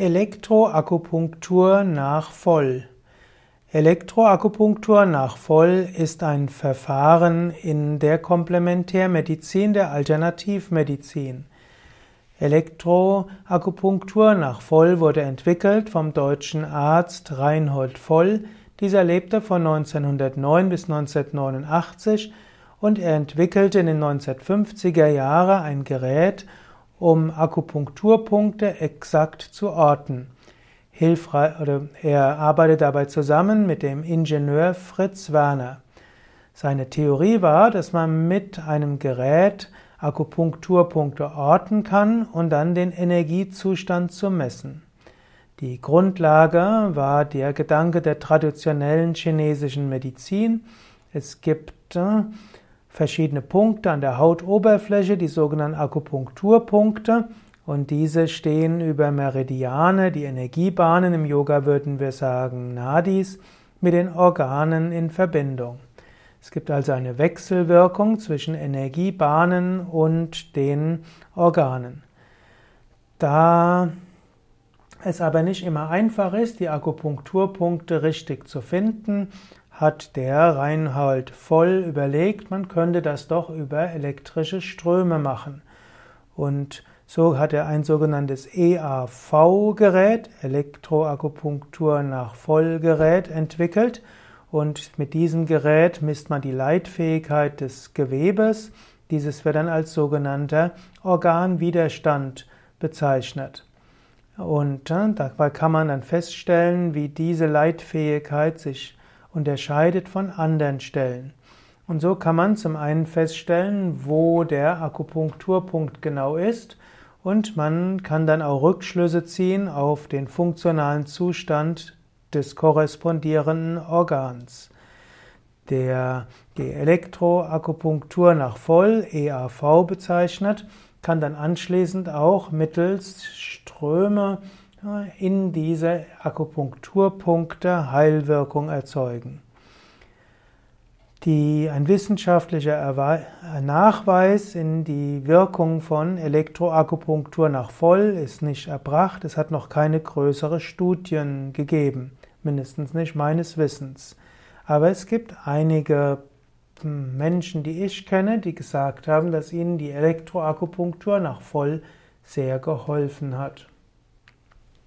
Elektroakupunktur nach Voll. Elektroakupunktur nach Voll ist ein Verfahren in der Komplementärmedizin, der Alternativmedizin. Elektroakupunktur nach Voll wurde entwickelt vom deutschen Arzt Reinhold Voll. Dieser lebte von 1909 bis 1989 und er entwickelte in den 1950er Jahren ein Gerät, um Akupunkturpunkte exakt zu orten. Hilfreich, oder er arbeitet dabei zusammen mit dem Ingenieur Fritz Werner. Seine Theorie war, dass man mit einem Gerät Akupunkturpunkte orten kann und dann den Energiezustand zu messen. Die Grundlage war der Gedanke der traditionellen chinesischen Medizin. Es gibt äh, verschiedene Punkte an der Hautoberfläche, die sogenannten Akupunkturpunkte. Und diese stehen über Meridiane, die Energiebahnen, im Yoga würden wir sagen Nadis, mit den Organen in Verbindung. Es gibt also eine Wechselwirkung zwischen Energiebahnen und den Organen. Da es aber nicht immer einfach ist, die Akupunkturpunkte richtig zu finden, hat der Reinhold voll überlegt, man könnte das doch über elektrische Ströme machen. Und so hat er ein sogenanntes EAV-Gerät, Elektroakupunktur nach Vollgerät, entwickelt. Und mit diesem Gerät misst man die Leitfähigkeit des Gewebes. Dieses wird dann als sogenannter Organwiderstand bezeichnet. Und äh, dabei kann man dann feststellen, wie diese Leitfähigkeit sich unterscheidet von anderen Stellen. Und so kann man zum einen feststellen, wo der Akupunkturpunkt genau ist und man kann dann auch Rückschlüsse ziehen auf den funktionalen Zustand des korrespondierenden Organs. Der, die Elektroakupunktur nach Voll, EAV bezeichnet, kann dann anschließend auch mittels Ströme in diese Akupunkturpunkte Heilwirkung erzeugen. Die, ein wissenschaftlicher Nachweis in die Wirkung von Elektroakupunktur nach Voll ist nicht erbracht. Es hat noch keine größere Studien gegeben, mindestens nicht meines Wissens. Aber es gibt einige hm, Menschen, die ich kenne, die gesagt haben, dass ihnen die Elektroakupunktur nach Voll sehr geholfen hat.